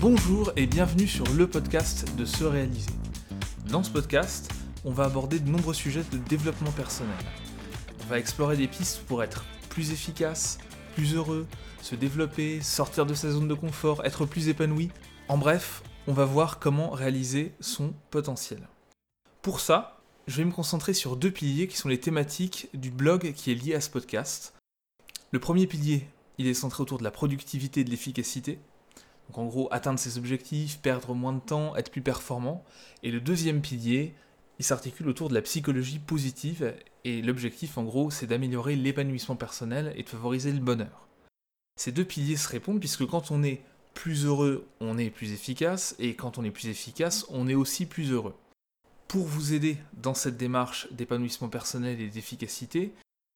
Bonjour et bienvenue sur le podcast de Se Réaliser. Dans ce podcast, on va aborder de nombreux sujets de développement personnel. On va explorer des pistes pour être plus efficace, plus heureux, se développer, sortir de sa zone de confort, être plus épanoui. En bref, on va voir comment réaliser son potentiel. Pour ça, je vais me concentrer sur deux piliers qui sont les thématiques du blog qui est lié à ce podcast. Le premier pilier, il est centré autour de la productivité et de l'efficacité. Donc en gros, atteindre ses objectifs, perdre moins de temps, être plus performant. Et le deuxième pilier, il s'articule autour de la psychologie positive. Et l'objectif, en gros, c'est d'améliorer l'épanouissement personnel et de favoriser le bonheur. Ces deux piliers se répondent puisque quand on est plus heureux, on est plus efficace. Et quand on est plus efficace, on est aussi plus heureux. Pour vous aider dans cette démarche d'épanouissement personnel et d'efficacité,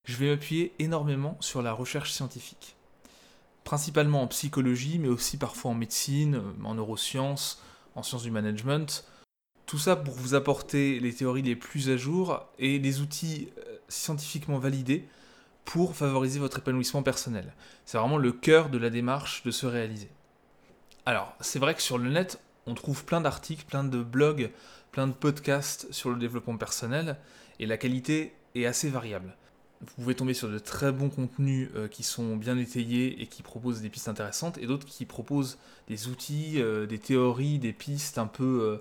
je vais m'appuyer énormément sur la recherche scientifique principalement en psychologie, mais aussi parfois en médecine, euh, en neurosciences, en sciences du management. Tout ça pour vous apporter les théories les plus à jour et les outils euh, scientifiquement validés pour favoriser votre épanouissement personnel. C'est vraiment le cœur de la démarche de se réaliser. Alors, c'est vrai que sur le net, on trouve plein d'articles, plein de blogs, plein de podcasts sur le développement personnel, et la qualité est assez variable vous pouvez tomber sur de très bons contenus euh, qui sont bien étayés et qui proposent des pistes intéressantes, et d'autres qui proposent des outils, euh, des théories, des pistes un peu euh,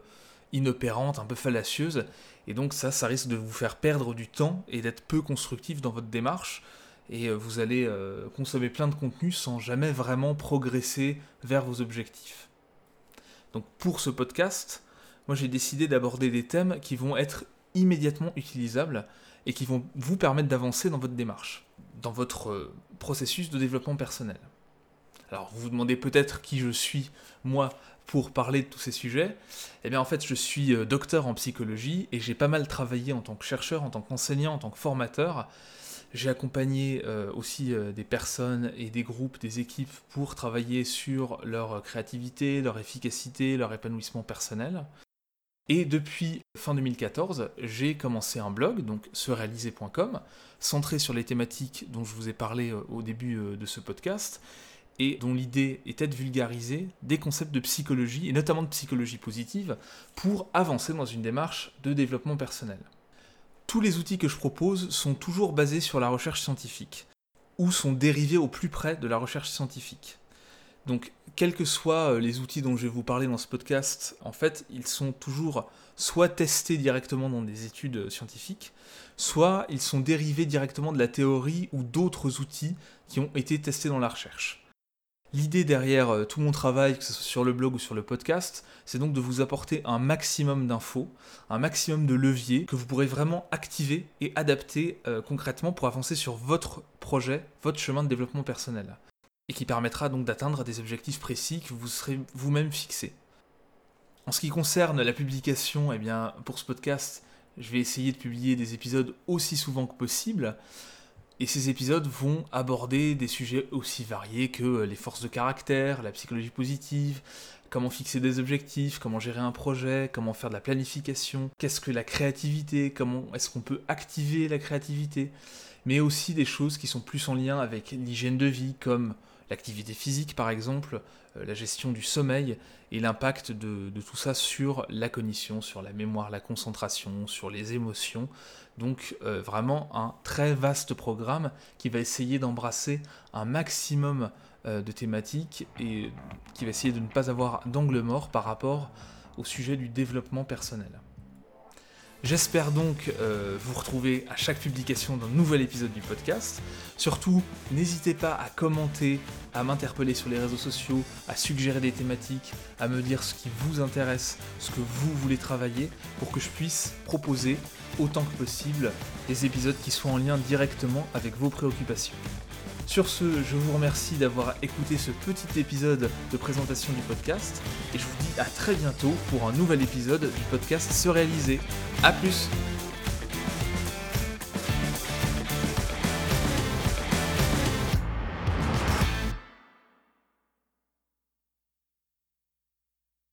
inopérantes, un peu fallacieuses. Et donc ça, ça risque de vous faire perdre du temps et d'être peu constructif dans votre démarche. Et vous allez consommer plein de contenus sans jamais vraiment progresser vers vos objectifs. Donc pour ce podcast, moi j'ai décidé d'aborder des thèmes qui vont être immédiatement utilisables et qui vont vous permettre d'avancer dans votre démarche, dans votre euh, processus de développement personnel. Alors vous vous demandez peut-être qui je suis, moi, pour parler de tous ces sujets. Eh bien en fait je suis euh, docteur en psychologie et j'ai pas mal travaillé en tant que chercheur, en tant qu'enseignant, en tant que formateur. J'ai accompagné euh, aussi des personnes et des groupes, des équipes pour travailler sur leur créativité, leur efficacité, leur épanouissement personnel. Et depuis fin 2014, j'ai commencé un blog, donc serealiser.com, centré sur les thématiques dont je vous ai parlé euh, au début euh, de ce podcast, et dont l'idée était de vulgariser des concepts de psychologie, et notamment de psychologie positive, pour avancer dans une démarche de développement personnel. Tous les outils que je propose sont toujours basés sur la recherche scientifique, ou sont dérivés au plus près de la recherche scientifique. Donc, quels que soient euh, les outils dont je vais vous parler dans ce podcast, en fait, ils sont toujours soit testés directement dans des études euh, scientifiques, soit ils sont dérivés directement de la théorie ou d'autres outils qui ont été testés dans la recherche. L'idée derrière euh, tout mon travail, que ce soit sur le blog ou sur le podcast, c'est donc de vous apporter un maximum d'infos, un maximum de leviers que vous pourrez vraiment activer et adapter concrètement pour avancer sur votre projet, votre chemin de développement personnel et qui permettra donc d'atteindre des objectifs précis que vous serez vous-même fixés. En ce qui concerne la publication, eh bien, pour ce podcast, je vais essayer de publier des épisodes aussi souvent que possible. Et ces épisodes vont aborder des sujets aussi variés que les forces de caractère, la psychologie positive, comment fixer des objectifs, comment gérer un projet, comment faire de la planification, qu'est-ce que la créativité, comment est-ce qu'on peut activer la créativité, mais aussi des choses qui sont plus en lien avec l'hygiène de vie, comme l'activité physique par exemple, euh, la gestion du sommeil et l'impact de, tout ça sur la cognition, sur la mémoire, la concentration, sur les émotions. Donc euh, vraiment un très vaste programme qui va essayer d'embrasser un maximum euh, de thématiques et qui va essayer de ne pas avoir d'angle mort par rapport au sujet du développement personnel. J'espère donc euh, vous retrouver à chaque publication d'un nouvel épisode du podcast. Surtout, n'hésitez pas à commenter, à m'interpeller sur les réseaux sociaux, à suggérer des thématiques, à me dire ce qui vous intéresse, ce que vous voulez travailler, pour que je puisse proposer autant que possible des épisodes qui soient en lien directement avec vos préoccupations. Sur ce, je vous remercie d'avoir écouté ce petit épisode de présentation du podcast et je vous dis à très bientôt pour un nouvel épisode du podcast Se réaliser. A plus